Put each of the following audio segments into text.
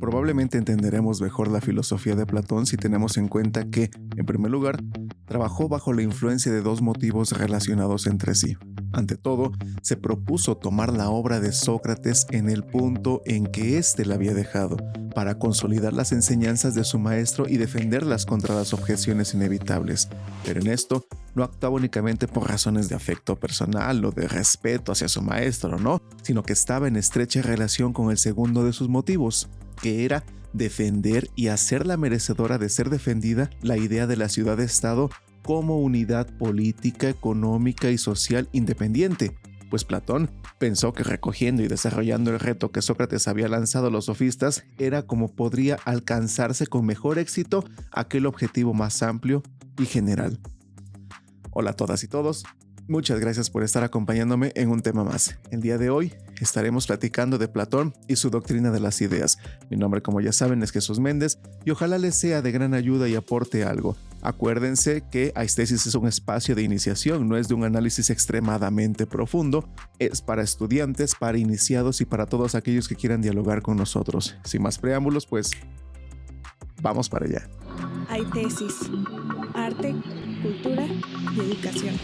Probablemente entenderemos mejor la filosofía de Platón si tenemos en cuenta que, en primer lugar, trabajó bajo la influencia de dos motivos relacionados entre sí. Ante todo, se propuso tomar la obra de Sócrates en el punto en que éste la había dejado, para consolidar las enseñanzas de su maestro y defenderlas contra las objeciones inevitables. Pero en esto no actuaba únicamente por razones de afecto personal o de respeto hacia su maestro, no, sino que estaba en estrecha relación con el segundo de sus motivos, que era defender y hacerla merecedora de ser defendida la idea de la ciudad-estado como unidad política, económica y social independiente, pues Platón pensó que recogiendo y desarrollando el reto que Sócrates había lanzado a los sofistas era como podría alcanzarse con mejor éxito aquel objetivo más amplio y general. Hola a todas y todos, Muchas gracias por estar acompañándome en un tema más. El día de hoy estaremos platicando de Platón y su doctrina de las ideas. Mi nombre, como ya saben, es Jesús Méndez y ojalá les sea de gran ayuda y aporte algo. Acuérdense que Aistesis es un espacio de iniciación, no es de un análisis extremadamente profundo, es para estudiantes, para iniciados y para todos aquellos que quieran dialogar con nosotros. Sin más preámbulos, pues vamos para allá. Aistesis, arte, cultura y educación.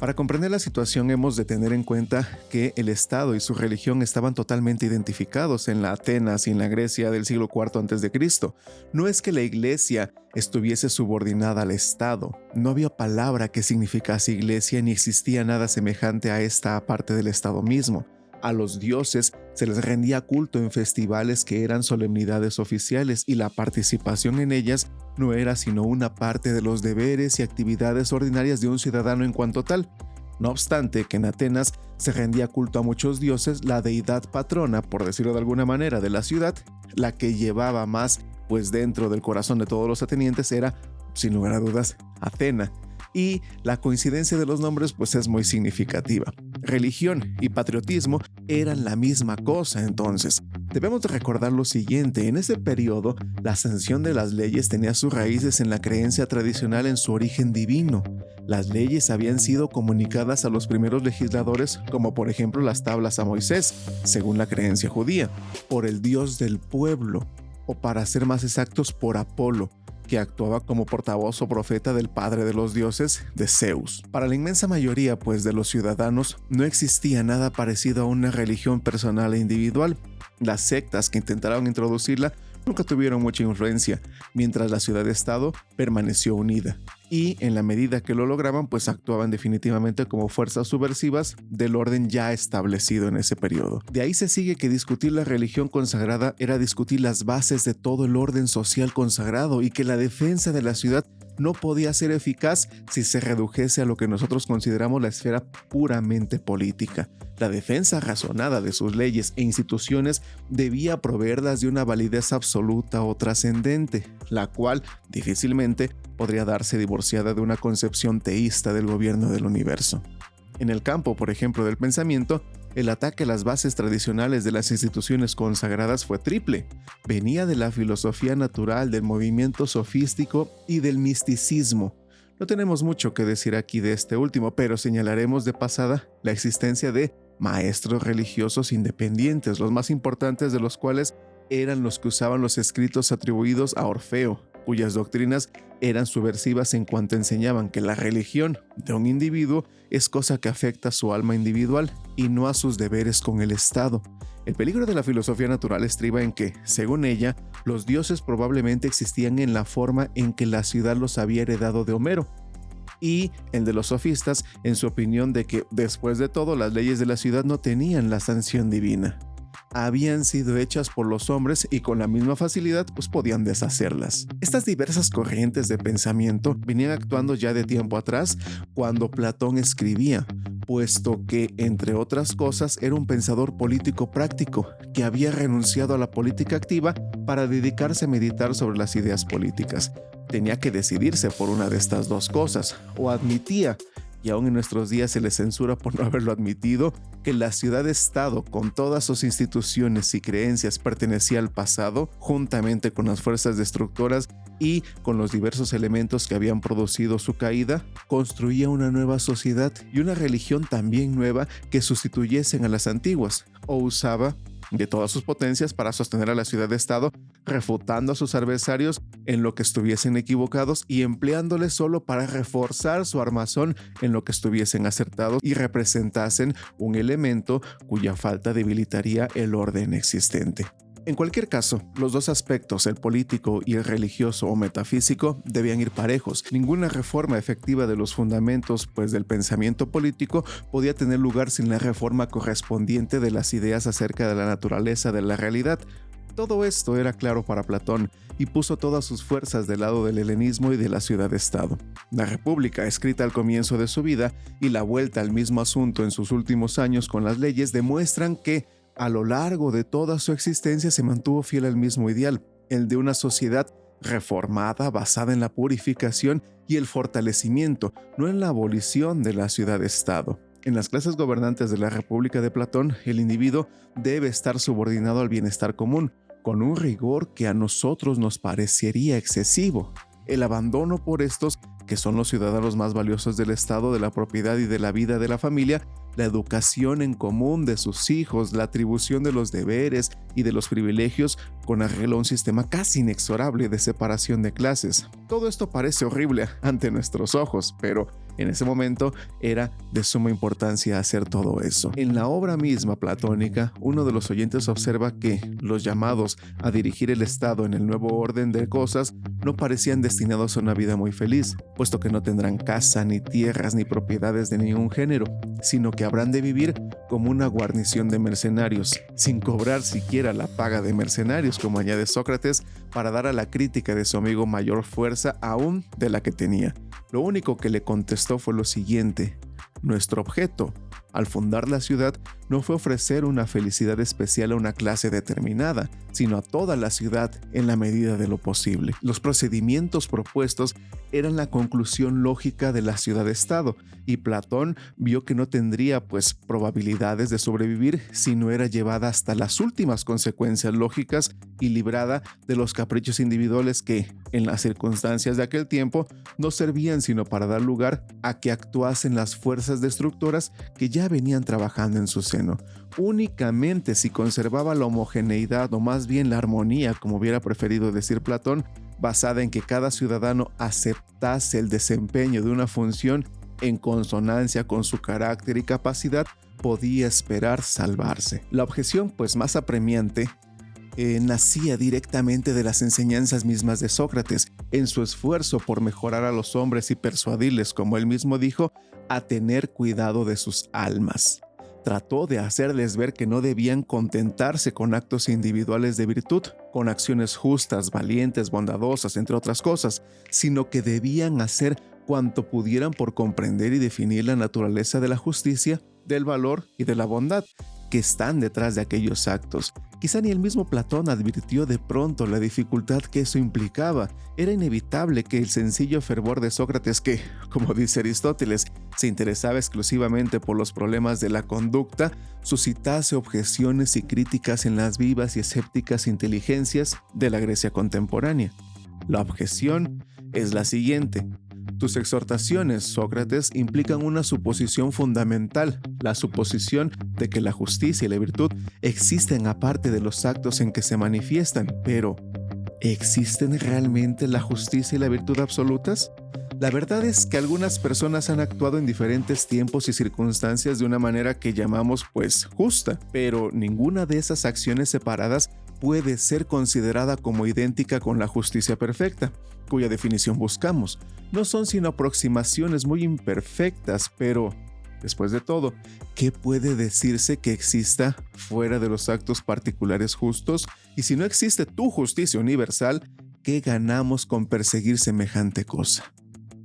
Para comprender la situación hemos de tener en cuenta que el Estado y su religión estaban totalmente identificados en la Atenas y en la Grecia del siglo IV a.C. No es que la iglesia estuviese subordinada al Estado, no había palabra que significase iglesia ni existía nada semejante a esta parte del Estado mismo. A los dioses se les rendía culto en festivales que eran solemnidades oficiales y la participación en ellas no era sino una parte de los deberes y actividades ordinarias de un ciudadano en cuanto tal. No obstante que en Atenas se rendía culto a muchos dioses, la deidad patrona, por decirlo de alguna manera, de la ciudad, la que llevaba más pues dentro del corazón de todos los atenienses era, sin lugar a dudas, Atena y la coincidencia de los nombres pues es muy significativa. Religión y patriotismo eran la misma cosa entonces. Debemos recordar lo siguiente, en ese periodo la sanción de las leyes tenía sus raíces en la creencia tradicional en su origen divino. Las leyes habían sido comunicadas a los primeros legisladores, como por ejemplo las tablas a Moisés, según la creencia judía, por el Dios del pueblo, o para ser más exactos, por Apolo, que actuaba como portavoz o profeta del padre de los dioses, de Zeus. Para la inmensa mayoría, pues, de los ciudadanos, no existía nada parecido a una religión personal e individual. Las sectas que intentaron introducirla nunca tuvieron mucha influencia, mientras la ciudad-estado permaneció unida. Y en la medida que lo lograban, pues actuaban definitivamente como fuerzas subversivas del orden ya establecido en ese periodo. De ahí se sigue que discutir la religión consagrada era discutir las bases de todo el orden social consagrado y que la defensa de la ciudad no podía ser eficaz si se redujese a lo que nosotros consideramos la esfera puramente política. La defensa razonada de sus leyes e instituciones debía proveerlas de una validez absoluta o trascendente, la cual difícilmente podría darse divorciada de una concepción teísta del gobierno del universo. En el campo, por ejemplo, del pensamiento, el ataque a las bases tradicionales de las instituciones consagradas fue triple. Venía de la filosofía natural, del movimiento sofístico y del misticismo. No tenemos mucho que decir aquí de este último, pero señalaremos de pasada la existencia de maestros religiosos independientes, los más importantes de los cuales eran los que usaban los escritos atribuidos a Orfeo, cuyas doctrinas eran subversivas en cuanto enseñaban que la religión de un individuo es cosa que afecta a su alma individual y no a sus deberes con el Estado. El peligro de la filosofía natural estriba en que, según ella, los dioses probablemente existían en la forma en que la ciudad los había heredado de Homero, y el de los sofistas en su opinión de que, después de todo, las leyes de la ciudad no tenían la sanción divina habían sido hechas por los hombres y con la misma facilidad pues podían deshacerlas. Estas diversas corrientes de pensamiento venían actuando ya de tiempo atrás cuando Platón escribía, puesto que, entre otras cosas, era un pensador político práctico que había renunciado a la política activa para dedicarse a meditar sobre las ideas políticas. Tenía que decidirse por una de estas dos cosas, o admitía y aún en nuestros días se le censura por no haberlo admitido, que la ciudad-estado con todas sus instituciones y creencias pertenecía al pasado, juntamente con las fuerzas destructoras y con los diversos elementos que habían producido su caída, construía una nueva sociedad y una religión también nueva que sustituyesen a las antiguas, o usaba de todas sus potencias para sostener a la ciudad-estado, refutando a sus adversarios en lo que estuviesen equivocados y empleándoles solo para reforzar su armazón en lo que estuviesen acertados y representasen un elemento cuya falta debilitaría el orden existente. En cualquier caso, los dos aspectos, el político y el religioso o metafísico, debían ir parejos. Ninguna reforma efectiva de los fundamentos, pues del pensamiento político, podía tener lugar sin la reforma correspondiente de las ideas acerca de la naturaleza de la realidad. Todo esto era claro para Platón y puso todas sus fuerzas del lado del helenismo y de la ciudad-estado. La República, escrita al comienzo de su vida, y la vuelta al mismo asunto en sus últimos años con las leyes demuestran que a lo largo de toda su existencia se mantuvo fiel al mismo ideal, el de una sociedad reformada basada en la purificación y el fortalecimiento, no en la abolición de la ciudad-estado. En las clases gobernantes de la República de Platón, el individuo debe estar subordinado al bienestar común, con un rigor que a nosotros nos parecería excesivo. El abandono por estos, que son los ciudadanos más valiosos del Estado, de la propiedad y de la vida de la familia, la educación en común de sus hijos, la atribución de los deberes y de los privilegios con arreglo a un sistema casi inexorable de separación de clases. Todo esto parece horrible ante nuestros ojos, pero en ese momento era de suma importancia hacer todo eso. En la obra misma platónica, uno de los oyentes observa que los llamados a dirigir el Estado en el nuevo orden de cosas no parecían destinados a una vida muy feliz, puesto que no tendrán casa, ni tierras, ni propiedades de ningún género, sino que habrán de vivir como una guarnición de mercenarios, sin cobrar siquiera la paga de mercenarios, como añade Sócrates, para dar a la crítica de su amigo mayor fuerza aún de la que tenía. Lo único que le contestó fue lo siguiente, nuestro objeto, al fundar la ciudad, no fue ofrecer una felicidad especial a una clase determinada, sino a toda la ciudad en la medida de lo posible. Los procedimientos propuestos eran la conclusión lógica de la ciudad-estado, y Platón vio que no tendría pues probabilidades de sobrevivir si no era llevada hasta las últimas consecuencias lógicas y librada de los caprichos individuales que, en las circunstancias de aquel tiempo, no servían sino para dar lugar a que actuasen las fuerzas destructoras que ya venían trabajando en su seno. Únicamente si conservaba la homogeneidad o más bien la armonía, como hubiera preferido decir Platón, basada en que cada ciudadano aceptase el desempeño de una función en consonancia con su carácter y capacidad, podía esperar salvarse. La objeción, pues más apremiante, eh, nacía directamente de las enseñanzas mismas de Sócrates, en su esfuerzo por mejorar a los hombres y persuadirles, como él mismo dijo, a tener cuidado de sus almas. Trató de hacerles ver que no debían contentarse con actos individuales de virtud, con acciones justas, valientes, bondadosas, entre otras cosas, sino que debían hacer cuanto pudieran por comprender y definir la naturaleza de la justicia, del valor y de la bondad, que están detrás de aquellos actos. Quizá ni el mismo Platón advirtió de pronto la dificultad que eso implicaba. Era inevitable que el sencillo fervor de Sócrates que, como dice Aristóteles, se interesaba exclusivamente por los problemas de la conducta, suscitase objeciones y críticas en las vivas y escépticas inteligencias de la Grecia contemporánea. La objeción es la siguiente. Tus exhortaciones, Sócrates, implican una suposición fundamental, la suposición de que la justicia y la virtud existen aparte de los actos en que se manifiestan, pero ¿existen realmente la justicia y la virtud absolutas? La verdad es que algunas personas han actuado en diferentes tiempos y circunstancias de una manera que llamamos pues justa, pero ninguna de esas acciones separadas puede ser considerada como idéntica con la justicia perfecta, cuya definición buscamos. No son sino aproximaciones muy imperfectas, pero, después de todo, ¿qué puede decirse que exista fuera de los actos particulares justos? Y si no existe tu justicia universal, ¿qué ganamos con perseguir semejante cosa?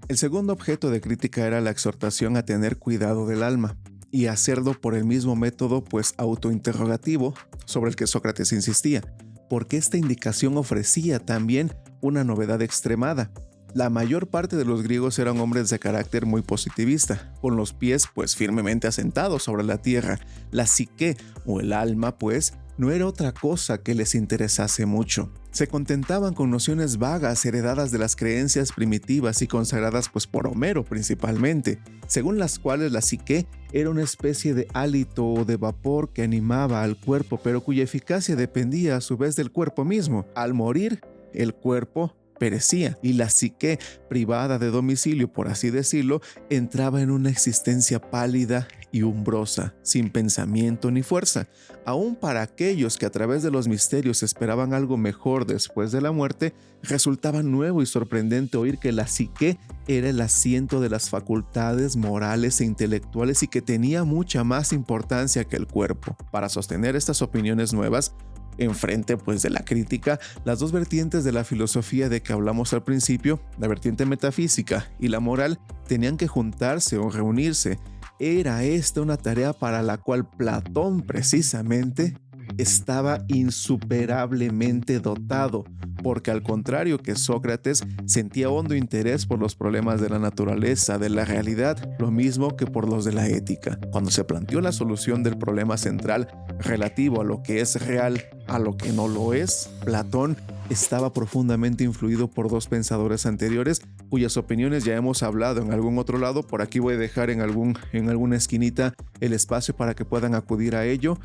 El segundo objeto de crítica era la exhortación a tener cuidado del alma y hacerlo por el mismo método pues autointerrogativo sobre el que Sócrates insistía, porque esta indicación ofrecía también una novedad extremada. La mayor parte de los griegos eran hombres de carácter muy positivista, con los pies pues firmemente asentados sobre la tierra. La psique o el alma pues no era otra cosa que les interesase mucho. Se contentaban con nociones vagas heredadas de las creencias primitivas y consagradas pues por Homero principalmente, según las cuales la psique era una especie de hálito o de vapor que animaba al cuerpo, pero cuya eficacia dependía a su vez del cuerpo mismo. Al morir, el cuerpo perecía y la psique, privada de domicilio, por así decirlo, entraba en una existencia pálida y umbrosa, sin pensamiento ni fuerza. Aún para aquellos que a través de los misterios esperaban algo mejor después de la muerte, resultaba nuevo y sorprendente oír que la psique era el asiento de las facultades morales e intelectuales y que tenía mucha más importancia que el cuerpo. Para sostener estas opiniones nuevas, enfrente pues de la crítica las dos vertientes de la filosofía de que hablamos al principio, la vertiente metafísica y la moral, tenían que juntarse o reunirse. Era esta una tarea para la cual Platón precisamente estaba insuperablemente dotado, porque al contrario que Sócrates sentía hondo interés por los problemas de la naturaleza, de la realidad, lo mismo que por los de la ética. Cuando se planteó la solución del problema central relativo a lo que es real, a lo que no lo es, Platón estaba profundamente influido por dos pensadores anteriores cuyas opiniones ya hemos hablado en algún otro lado. Por aquí voy a dejar en, algún, en alguna esquinita el espacio para que puedan acudir a ello.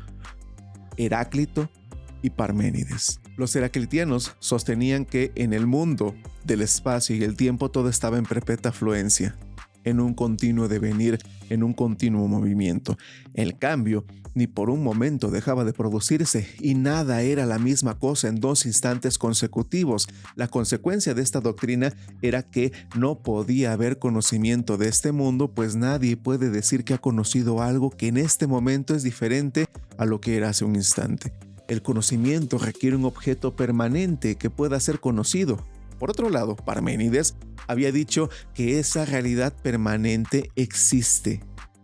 Heráclito y Parménides. Los heraclitianos sostenían que en el mundo del espacio y el tiempo todo estaba en perpetua fluencia, en un continuo devenir, en un continuo movimiento. El cambio ni por un momento dejaba de producirse y nada era la misma cosa en dos instantes consecutivos. La consecuencia de esta doctrina era que no podía haber conocimiento de este mundo, pues nadie puede decir que ha conocido algo que en este momento es diferente a lo que era hace un instante. El conocimiento requiere un objeto permanente que pueda ser conocido. Por otro lado, Parménides había dicho que esa realidad permanente existe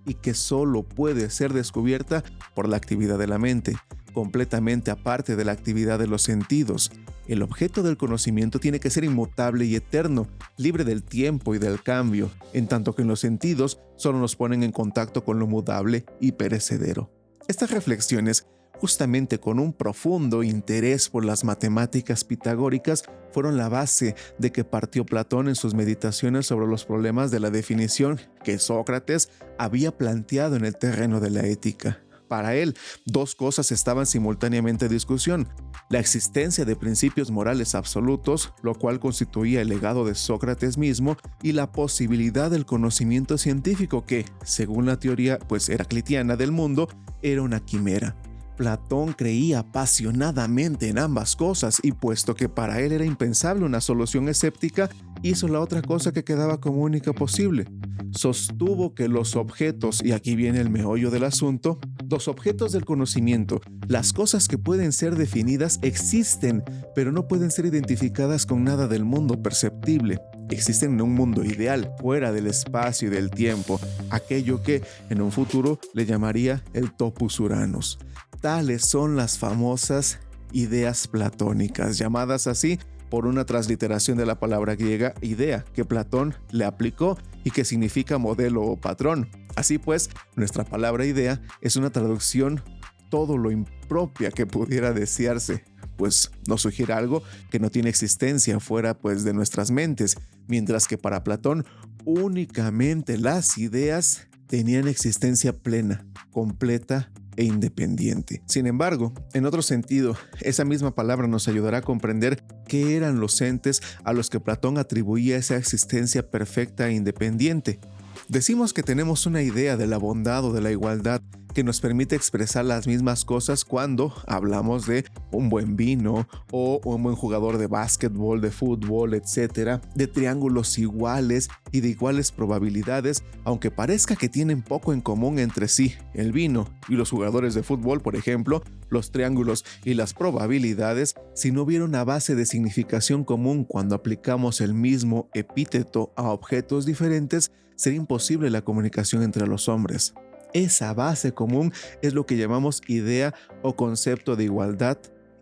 y que solo puede ser descubierta por la actividad de la mente, completamente aparte de la actividad de los sentidos. El objeto del conocimiento tiene que ser inmutable y eterno, libre del tiempo y del cambio, en tanto que en los sentidos solo nos ponen en contacto con lo mudable y perecedero. Estas reflexiones justamente con un profundo interés por las matemáticas pitagóricas, fueron la base de que partió Platón en sus meditaciones sobre los problemas de la definición que Sócrates había planteado en el terreno de la ética. Para él, dos cosas estaban simultáneamente en discusión. La existencia de principios morales absolutos, lo cual constituía el legado de Sócrates mismo, y la posibilidad del conocimiento científico que, según la teoría pues heraclitiana del mundo, era una quimera. Platón creía apasionadamente en ambas cosas y puesto que para él era impensable una solución escéptica, hizo la otra cosa que quedaba como única posible. Sostuvo que los objetos, y aquí viene el meollo del asunto, los objetos del conocimiento, las cosas que pueden ser definidas existen, pero no pueden ser identificadas con nada del mundo perceptible. Existen en un mundo ideal, fuera del espacio y del tiempo, aquello que en un futuro le llamaría el topus uranus. Tales son las famosas ideas platónicas, llamadas así por una transliteración de la palabra griega idea que Platón le aplicó y que significa modelo o patrón. Así pues, nuestra palabra idea es una traducción todo lo impropia que pudiera desearse, pues nos sugiere algo que no tiene existencia fuera pues de nuestras mentes, mientras que para Platón únicamente las ideas tenían existencia plena, completa e independiente. Sin embargo, en otro sentido, esa misma palabra nos ayudará a comprender qué eran los entes a los que Platón atribuía esa existencia perfecta e independiente. Decimos que tenemos una idea de la bondad o de la igualdad que nos permite expresar las mismas cosas cuando hablamos de un buen vino o un buen jugador de básquetbol, de fútbol, etcétera, de triángulos iguales y de iguales probabilidades, aunque parezca que tienen poco en común entre sí, el vino y los jugadores de fútbol, por ejemplo, los triángulos y las probabilidades, si no hubiera una base de significación común cuando aplicamos el mismo epíteto a objetos diferentes, sería imposible la comunicación entre los hombres. Esa base común es lo que llamamos idea o concepto de igualdad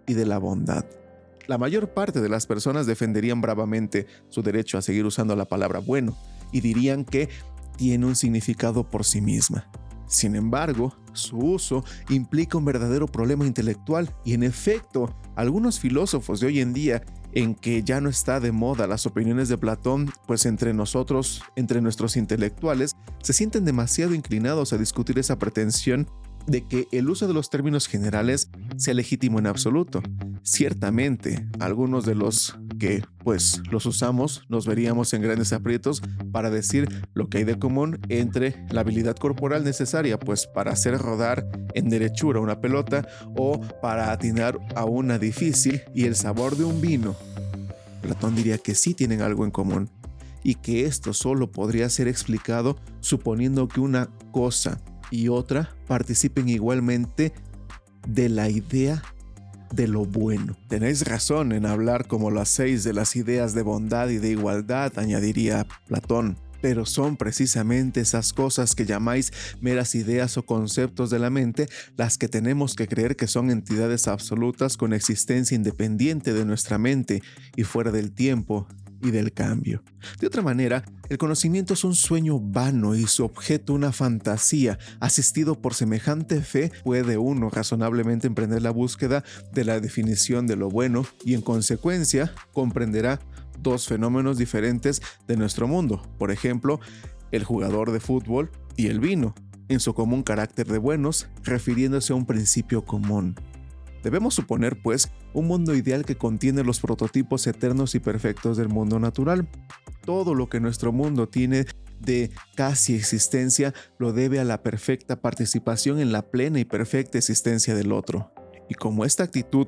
y de la bondad. La mayor parte de las personas defenderían bravamente su derecho a seguir usando la palabra bueno y dirían que tiene un significado por sí misma. Sin embargo, su uso implica un verdadero problema intelectual y en efecto, algunos filósofos de hoy en día en que ya no está de moda las opiniones de Platón, pues entre nosotros, entre nuestros intelectuales, se sienten demasiado inclinados a discutir esa pretensión de que el uso de los términos generales sea legítimo en absoluto. Ciertamente, algunos de los que pues los usamos nos veríamos en grandes aprietos para decir lo que hay de común entre la habilidad corporal necesaria pues para hacer rodar en derechura una pelota o para atinar a una difícil y el sabor de un vino. Platón diría que sí tienen algo en común y que esto solo podría ser explicado suponiendo que una cosa y otra participen igualmente de la idea de lo bueno. Tenéis razón en hablar como lo hacéis de las ideas de bondad y de igualdad, añadiría Platón, pero son precisamente esas cosas que llamáis meras ideas o conceptos de la mente las que tenemos que creer que son entidades absolutas con existencia independiente de nuestra mente y fuera del tiempo y del cambio. De otra manera, el conocimiento es un sueño vano y su objeto una fantasía. Asistido por semejante fe, puede uno razonablemente emprender la búsqueda de la definición de lo bueno y en consecuencia comprenderá dos fenómenos diferentes de nuestro mundo. Por ejemplo, el jugador de fútbol y el vino, en su común carácter de buenos, refiriéndose a un principio común. Debemos suponer, pues, un mundo ideal que contiene los prototipos eternos y perfectos del mundo natural. Todo lo que nuestro mundo tiene de casi existencia lo debe a la perfecta participación en la plena y perfecta existencia del otro. Y como esta actitud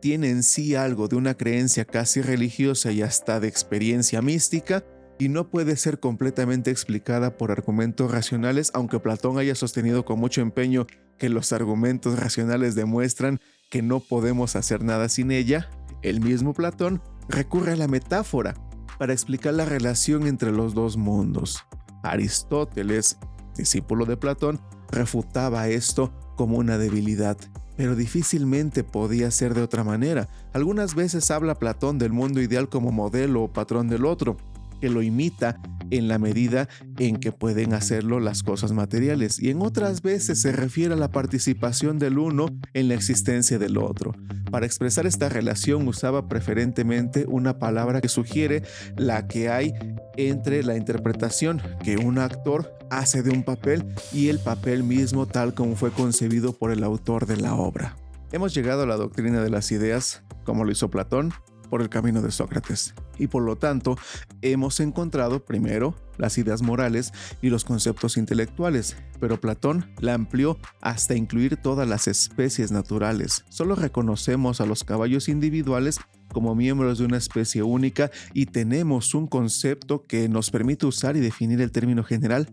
tiene en sí algo de una creencia casi religiosa y hasta de experiencia mística, y no puede ser completamente explicada por argumentos racionales, aunque Platón haya sostenido con mucho empeño que los argumentos racionales demuestran que no podemos hacer nada sin ella, el mismo Platón recurre a la metáfora para explicar la relación entre los dos mundos. Aristóteles, discípulo de Platón, refutaba esto como una debilidad, pero difícilmente podía ser de otra manera. Algunas veces habla Platón del mundo ideal como modelo o patrón del otro, que lo imita en la medida en que pueden hacerlo las cosas materiales y en otras veces se refiere a la participación del uno en la existencia del otro. Para expresar esta relación usaba preferentemente una palabra que sugiere la que hay entre la interpretación que un actor hace de un papel y el papel mismo tal como fue concebido por el autor de la obra. Hemos llegado a la doctrina de las ideas, como lo hizo Platón, por el camino de Sócrates. Y por lo tanto, hemos encontrado primero las ideas morales y los conceptos intelectuales, pero Platón la amplió hasta incluir todas las especies naturales. Solo reconocemos a los caballos individuales como miembros de una especie única y tenemos un concepto que nos permite usar y definir el término general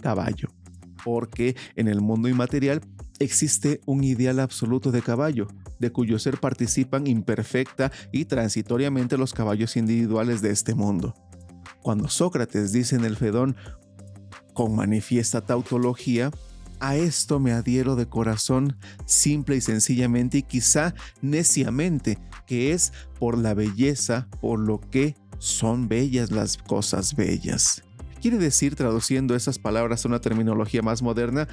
caballo, porque en el mundo inmaterial existe un ideal absoluto de caballo, de cuyo ser participan imperfecta y transitoriamente los caballos individuales de este mundo. Cuando Sócrates dice en el Fedón, con manifiesta tautología, a esto me adhiero de corazón, simple y sencillamente y quizá neciamente, que es por la belleza, por lo que son bellas las cosas bellas. Quiere decir, traduciendo esas palabras a una terminología más moderna,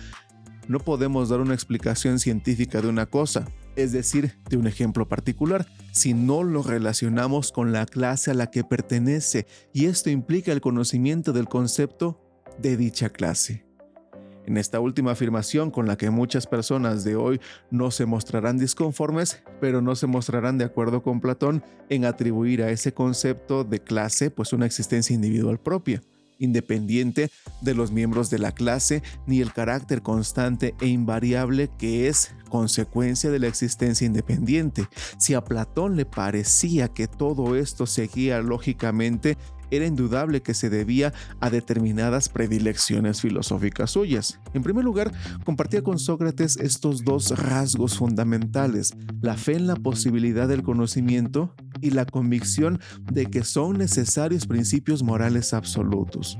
no podemos dar una explicación científica de una cosa, es decir, de un ejemplo particular, si no lo relacionamos con la clase a la que pertenece, y esto implica el conocimiento del concepto de dicha clase. En esta última afirmación con la que muchas personas de hoy no se mostrarán disconformes, pero no se mostrarán de acuerdo con Platón en atribuir a ese concepto de clase pues una existencia individual propia independiente de los miembros de la clase, ni el carácter constante e invariable que es consecuencia de la existencia independiente. Si a Platón le parecía que todo esto seguía lógicamente, era indudable que se debía a determinadas predilecciones filosóficas suyas. En primer lugar, compartía con Sócrates estos dos rasgos fundamentales, la fe en la posibilidad del conocimiento y la convicción de que son necesarios principios morales absolutos.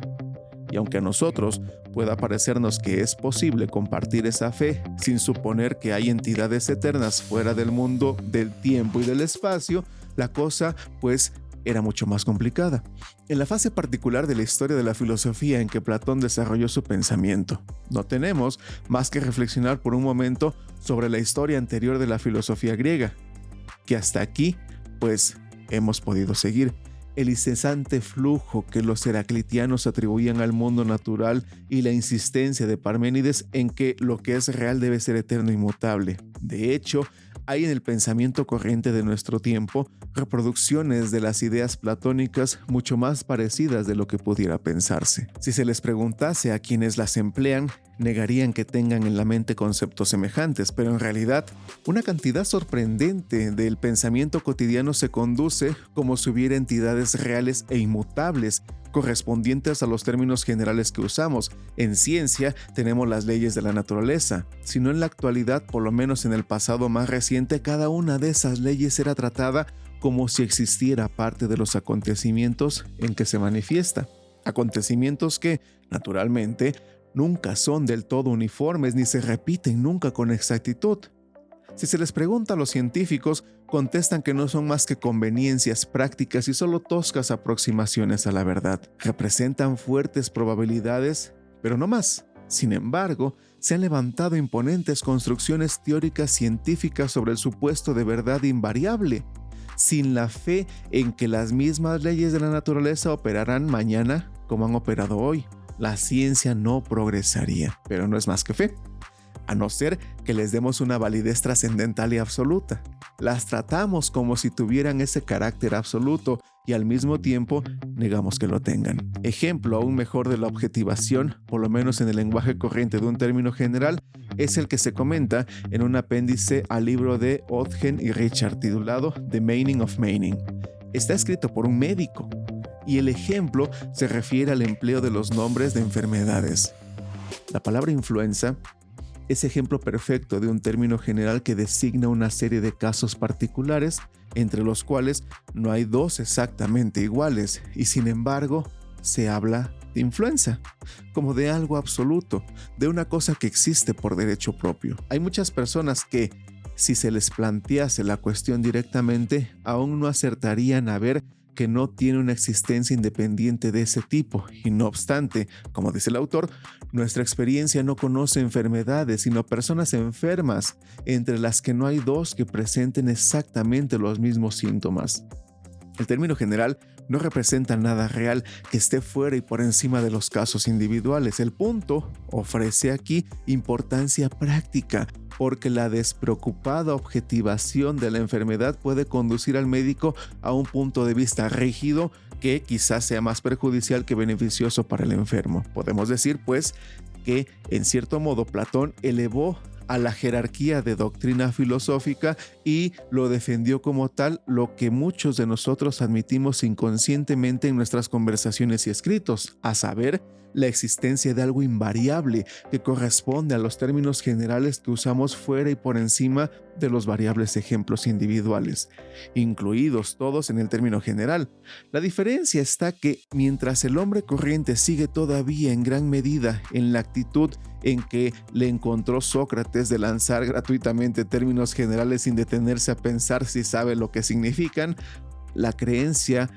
Y aunque a nosotros pueda parecernos que es posible compartir esa fe sin suponer que hay entidades eternas fuera del mundo, del tiempo y del espacio, la cosa pues era mucho más complicada. En la fase particular de la historia de la filosofía en que Platón desarrolló su pensamiento, no tenemos más que reflexionar por un momento sobre la historia anterior de la filosofía griega, que hasta aquí, pues, hemos podido seguir el incesante flujo que los heraclitianos atribuían al mundo natural y la insistencia de Parménides en que lo que es real debe ser eterno e inmutable. De hecho, hay en el pensamiento corriente de nuestro tiempo reproducciones de las ideas platónicas mucho más parecidas de lo que pudiera pensarse. Si se les preguntase a quienes las emplean, negarían que tengan en la mente conceptos semejantes, pero en realidad una cantidad sorprendente del pensamiento cotidiano se conduce como si hubiera entidades reales e inmutables correspondientes a los términos generales que usamos. En ciencia tenemos las leyes de la naturaleza, sino en la actualidad, por lo menos en el pasado más reciente, cada una de esas leyes era tratada como si existiera parte de los acontecimientos en que se manifiesta. Acontecimientos que, naturalmente, nunca son del todo uniformes ni se repiten nunca con exactitud. Si se les pregunta a los científicos, contestan que no son más que conveniencias prácticas y solo toscas aproximaciones a la verdad. Representan fuertes probabilidades, pero no más. Sin embargo, se han levantado imponentes construcciones teóricas científicas sobre el supuesto de verdad invariable, sin la fe en que las mismas leyes de la naturaleza operarán mañana como han operado hoy. La ciencia no progresaría, pero no es más que fe a no ser que les demos una validez trascendental y absoluta. Las tratamos como si tuvieran ese carácter absoluto y al mismo tiempo negamos que lo tengan. Ejemplo aún mejor de la objetivación, por lo menos en el lenguaje corriente de un término general, es el que se comenta en un apéndice al libro de Odgen y Richard titulado The Meaning of Meaning. Está escrito por un médico y el ejemplo se refiere al empleo de los nombres de enfermedades. La palabra influenza es ejemplo perfecto de un término general que designa una serie de casos particulares, entre los cuales no hay dos exactamente iguales, y sin embargo se habla de influenza, como de algo absoluto, de una cosa que existe por derecho propio. Hay muchas personas que, si se les plantease la cuestión directamente, aún no acertarían a ver no tiene una existencia independiente de ese tipo, y no obstante, como dice el autor, nuestra experiencia no conoce enfermedades, sino personas enfermas, entre las que no hay dos que presenten exactamente los mismos síntomas. El término general no representa nada real que esté fuera y por encima de los casos individuales. El punto ofrece aquí importancia práctica, porque la despreocupada objetivación de la enfermedad puede conducir al médico a un punto de vista rígido que quizás sea más perjudicial que beneficioso para el enfermo. Podemos decir, pues, que en cierto modo Platón elevó a la jerarquía de doctrina filosófica y lo defendió como tal, lo que muchos de nosotros admitimos inconscientemente en nuestras conversaciones y escritos, a saber, la existencia de algo invariable que corresponde a los términos generales que usamos fuera y por encima de los variables ejemplos individuales, incluidos todos en el término general. La diferencia está que mientras el hombre corriente sigue todavía en gran medida en la actitud en que le encontró Sócrates de lanzar gratuitamente términos generales sin detenerse a pensar si sabe lo que significan, la creencia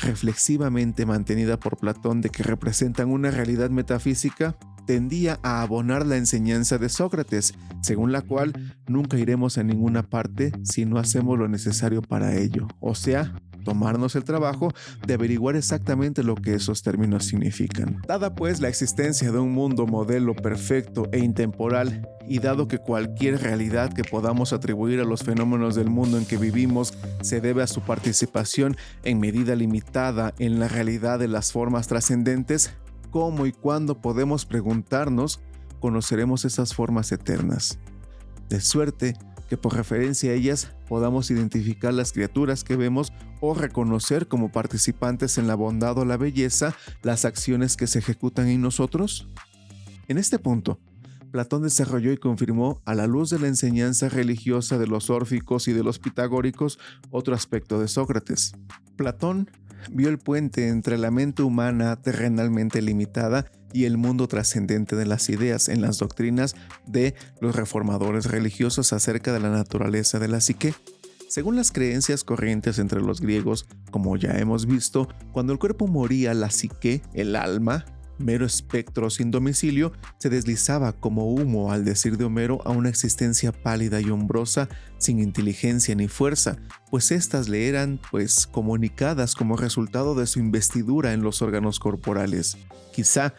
reflexivamente mantenida por Platón de que representan una realidad metafísica, tendía a abonar la enseñanza de Sócrates, según la cual nunca iremos a ninguna parte si no hacemos lo necesario para ello, o sea, tomarnos el trabajo de averiguar exactamente lo que esos términos significan. Dada pues la existencia de un mundo modelo perfecto e intemporal, y dado que cualquier realidad que podamos atribuir a los fenómenos del mundo en que vivimos se debe a su participación en medida limitada en la realidad de las formas trascendentes, ¿cómo y cuándo podemos preguntarnos conoceremos esas formas eternas? De suerte que por referencia a ellas podamos identificar las criaturas que vemos o reconocer como participantes en la bondad o la belleza las acciones que se ejecutan en nosotros? En este punto, Platón desarrolló y confirmó a la luz de la enseñanza religiosa de los órficos y de los pitagóricos otro aspecto de Sócrates. Platón vio el puente entre la mente humana terrenalmente limitada y el mundo trascendente de las ideas en las doctrinas de los reformadores religiosos acerca de la naturaleza de la psique. Según las creencias corrientes entre los griegos, como ya hemos visto, cuando el cuerpo moría, la psique, el alma, mero espectro sin domicilio, se deslizaba como humo, al decir de Homero, a una existencia pálida y hombrosa, sin inteligencia ni fuerza, pues éstas le eran, pues, comunicadas como resultado de su investidura en los órganos corporales. Quizá,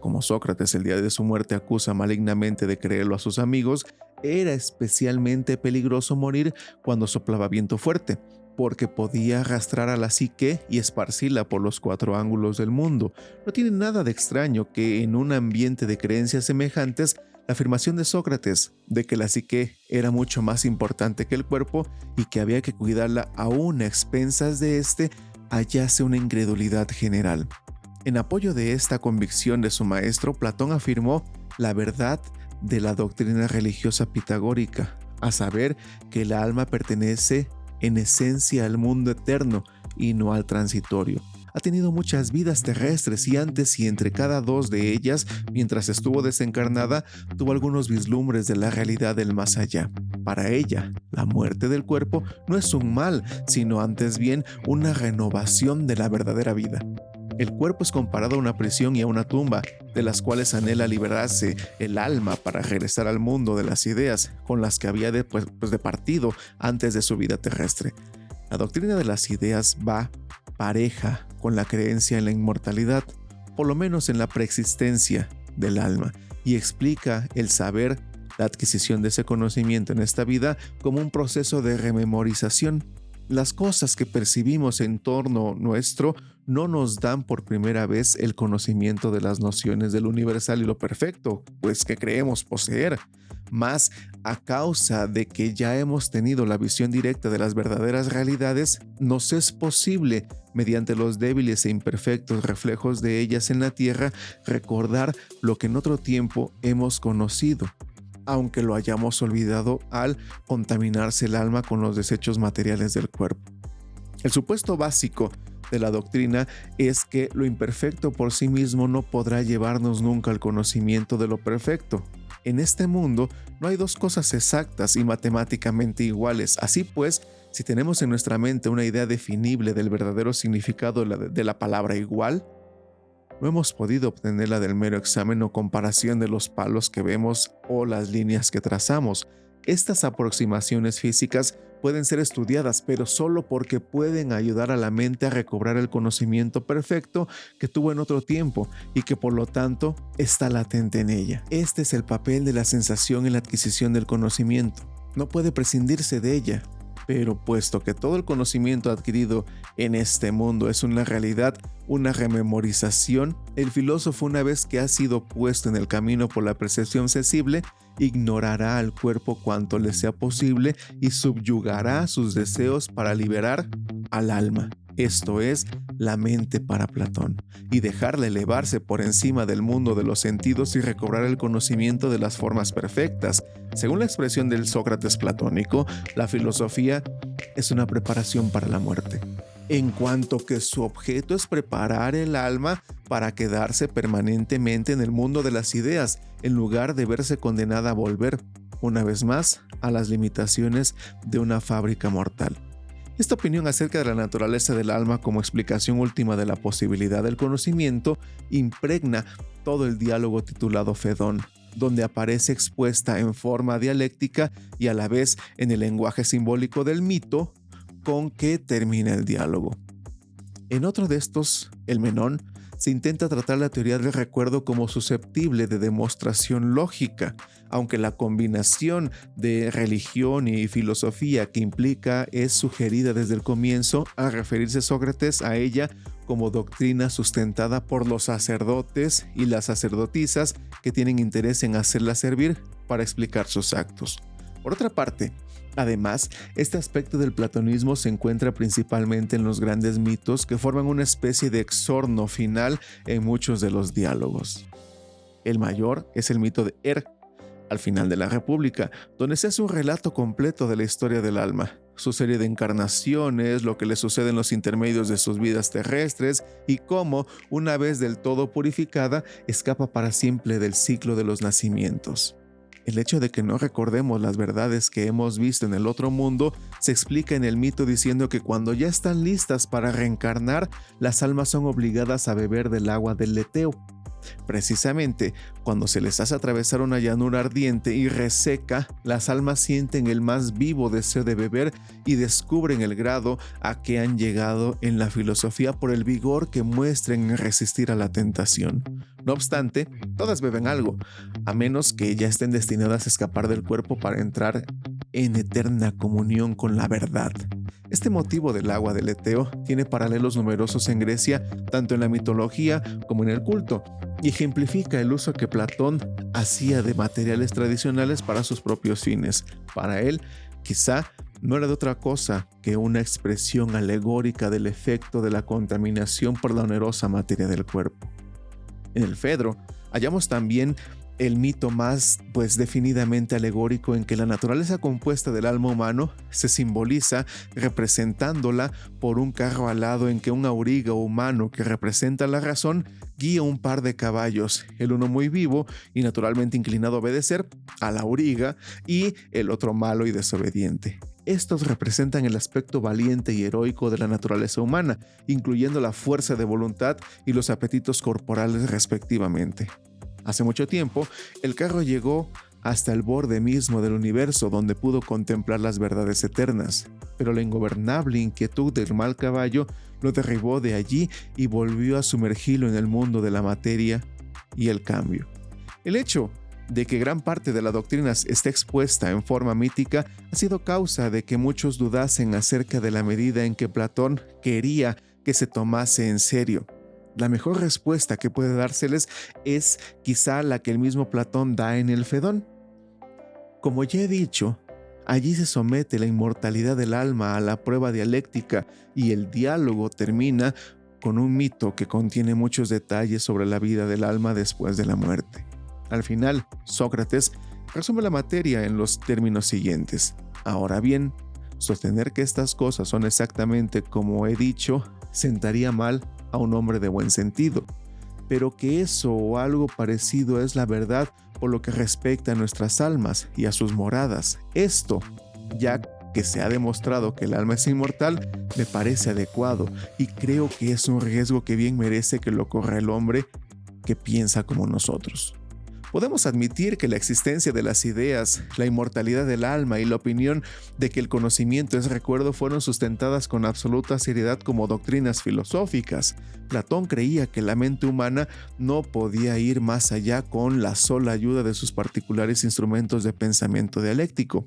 como Sócrates el día de su muerte acusa malignamente de creerlo a sus amigos, era especialmente peligroso morir cuando soplaba viento fuerte, porque podía arrastrar a la psique y esparcirla por los cuatro ángulos del mundo. No tiene nada de extraño que en un ambiente de creencias semejantes, la afirmación de Sócrates de que la psique era mucho más importante que el cuerpo y que había que cuidarla aún a expensas de éste, hallase una incredulidad general. En apoyo de esta convicción de su maestro, Platón afirmó la verdad de la doctrina religiosa pitagórica, a saber que el alma pertenece en esencia al mundo eterno y no al transitorio. Ha tenido muchas vidas terrestres y antes y entre cada dos de ellas, mientras estuvo desencarnada, tuvo algunos vislumbres de la realidad del más allá. Para ella, la muerte del cuerpo no es un mal, sino antes bien una renovación de la verdadera vida. El cuerpo es comparado a una prisión y a una tumba, de las cuales anhela liberarse el alma para regresar al mundo de las ideas con las que había de, pues, pues, antes de su vida terrestre. La doctrina de las ideas va pareja con la creencia en la inmortalidad, por lo menos en la preexistencia del alma, y explica el saber, la adquisición de ese conocimiento en esta vida como un proceso de rememorización las cosas que percibimos en torno nuestro no nos dan por primera vez el conocimiento de las nociones del universal y lo perfecto, pues que creemos poseer. Más a causa de que ya hemos tenido la visión directa de las verdaderas realidades, nos es posible, mediante los débiles e imperfectos reflejos de ellas en la tierra, recordar lo que en otro tiempo hemos conocido aunque lo hayamos olvidado al contaminarse el alma con los desechos materiales del cuerpo. El supuesto básico de la doctrina es que lo imperfecto por sí mismo no podrá llevarnos nunca al conocimiento de lo perfecto. En este mundo no hay dos cosas exactas y matemáticamente iguales. Así pues, si tenemos en nuestra mente una idea definible del verdadero significado de la, palabra igual, no hemos podido obtenerla del mero examen o comparación de los palos que vemos o las líneas que trazamos. Estas aproximaciones físicas pueden ser estudiadas, pero solo porque pueden ayudar a la mente a recobrar el conocimiento perfecto que tuvo en otro tiempo y que por lo tanto está latente en ella. Este es el papel de la sensación en la adquisición del conocimiento. No puede prescindirse de ella. Pero puesto que todo el conocimiento adquirido en este mundo es una realidad, una rememorización, el filósofo una vez que ha sido puesto en el camino por la percepción sensible, ignorará al cuerpo cuanto le sea posible y subyugará sus deseos para liberar al alma esto es, la mente para Platón, y dejarla elevarse por encima del mundo de los sentidos y recobrar el conocimiento de las formas perfectas. Según la expresión del Sócrates platónico, la filosofía es una preparación para la muerte, en cuanto que su objeto es preparar el alma para quedarse permanentemente en el mundo de las ideas, en lugar de verse condenada a volver, una vez más, a las limitaciones de una fábrica mortal. Esta opinión acerca de la naturaleza del alma como explicación última de la posibilidad del conocimiento impregna todo el diálogo titulado Fedón, donde aparece expuesta en forma dialéctica y a la vez en el lenguaje simbólico del mito con que termina el diálogo. En otro de estos, el Menón, se intenta tratar la teoría del recuerdo como susceptible de demostración lógica, aunque la combinación de religión y filosofía que implica es sugerida desde el comienzo al referirse Sócrates a ella como doctrina sustentada por los sacerdotes y las sacerdotisas que tienen interés en hacerla servir para explicar sus actos. Por otra parte, Además, este aspecto del platonismo se encuentra principalmente en los grandes mitos que forman una especie de exorno final en muchos de los diálogos. El mayor es el mito de Er, al final de la República, donde se hace un relato completo de la historia del alma, su serie de encarnaciones, lo que le sucede en los intermedios de sus vidas terrestres y cómo, una vez del todo purificada, escapa para siempre del ciclo de los nacimientos. El hecho de que no recordemos las verdades que hemos visto en el otro mundo se explica en el mito diciendo que cuando ya están listas para reencarnar, las almas son obligadas a beber del agua del leteo, Precisamente, cuando se les hace atravesar una llanura ardiente y reseca, las almas sienten el más vivo deseo de beber y descubren el grado a que han llegado en la filosofía por el vigor que muestren en resistir a la tentación. No obstante, todas beben algo, a menos que ya estén destinadas a escapar del cuerpo para entrar en eterna comunión con la verdad. Este motivo del agua del Eteo tiene paralelos numerosos en Grecia, tanto en la mitología como en el culto, y ejemplifica el uso que Platón hacía de materiales tradicionales para sus propios fines. Para él, quizá no era de otra cosa que una expresión alegórica del efecto de la contaminación por la onerosa materia del cuerpo. En el Fedro hallamos también el mito más pues definidamente alegórico en que la naturaleza compuesta del alma humano se simboliza representándola por un carro alado en que un auriga humano que representa la razón guía un par de caballos, el uno muy vivo y naturalmente inclinado a obedecer a la auriga y el otro malo y desobediente. Estos representan el aspecto valiente y heroico de la naturaleza humana, incluyendo la fuerza de voluntad y los apetitos corporales respectivamente. Hace mucho tiempo, el carro llegó hasta el borde mismo del universo donde pudo contemplar las verdades eternas, pero la ingobernable inquietud del mal caballo lo derribó de allí y volvió a sumergirlo en el mundo de la materia y el cambio. El hecho de que gran parte de la doctrina esté expuesta en forma mítica ha sido causa de que muchos dudasen acerca de la medida en que Platón quería que se tomase en serio la mejor respuesta que puede dárseles es quizá la que el mismo Platón da en el Fedón. Como ya he dicho, allí se somete la inmortalidad del alma a la prueba dialéctica y el diálogo termina con un mito que contiene muchos detalles sobre la vida del alma después de la muerte. Al final, Sócrates resume la materia en los términos siguientes. Ahora bien, sostener que estas cosas son exactamente como he dicho sentaría mal a un hombre de buen sentido, pero que eso o algo parecido es la verdad por lo que respecta a nuestras almas y a sus moradas. Esto, ya que se ha demostrado que el alma es inmortal, me parece adecuado y creo que es un riesgo que bien merece que lo corra el hombre que piensa como nosotros. Podemos admitir que la existencia de las ideas, la inmortalidad del alma y la opinión de que el conocimiento es recuerdo fueron sustentadas con absoluta seriedad como doctrinas filosóficas. Platón creía que la mente humana no podía ir más allá con la sola ayuda de sus particulares instrumentos de pensamiento dialéctico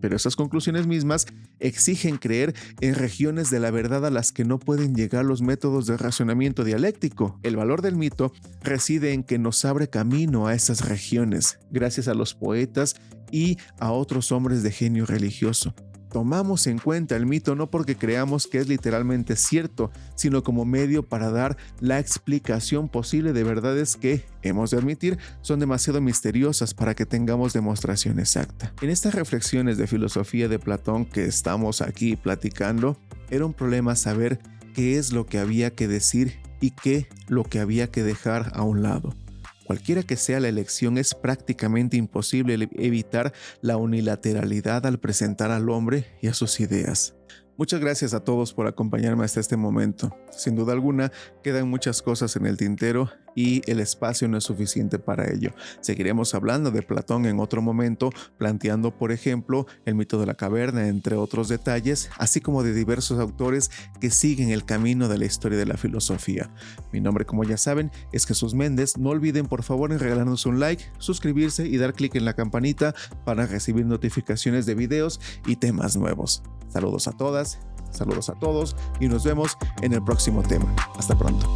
pero esas conclusiones mismas exigen creer en regiones de la verdad a las que no pueden llegar los métodos de razonamiento dialéctico. El valor del mito reside en que nos abre camino a esas regiones, gracias a los poetas y a otros hombres de genio religioso tomamos en cuenta el mito no porque creamos que es literalmente cierto, sino como medio para dar la explicación posible de verdades que, hemos de admitir, son demasiado misteriosas para que tengamos demostración exacta. En estas reflexiones de filosofía de Platón que estamos aquí platicando, era un problema saber qué es lo que había que decir y qué lo que había que dejar a un lado. Cualquiera que sea la elección, es prácticamente imposible evitar la unilateralidad al presentar al hombre y a sus ideas. Muchas gracias a todos por acompañarme hasta este momento. Sin duda alguna, quedan muchas cosas en el tintero y el espacio no es suficiente para ello. Seguiremos hablando de Platón en otro momento, planteando, por ejemplo, el mito de la caverna, entre otros detalles, así como de diversos autores que siguen el camino de la historia de la filosofía. Mi nombre, como ya saben, es Jesús Méndez. No olviden, por favor, en regalarnos un like, suscribirse y dar clic en la campanita para recibir notificaciones de videos y temas nuevos. Saludos a todas, saludos a todos y nos vemos en el próximo tema. Hasta pronto.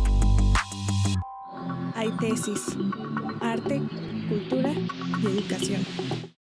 Hay tesis, arte, cultura y educación.